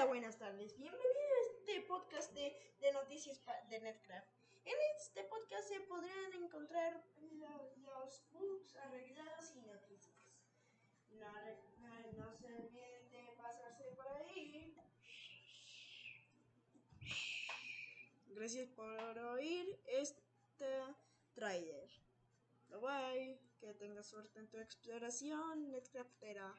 Hola, buenas tardes. Bienvenidos a este podcast de, de noticias de Netcraft. En este podcast se podrán encontrar los, los bugs arreglados y noticias. No, no, no se olviden de pasarse por ahí. Gracias por oír este trailer. Bye bye. Que tengas suerte en tu exploración, Netcraftera.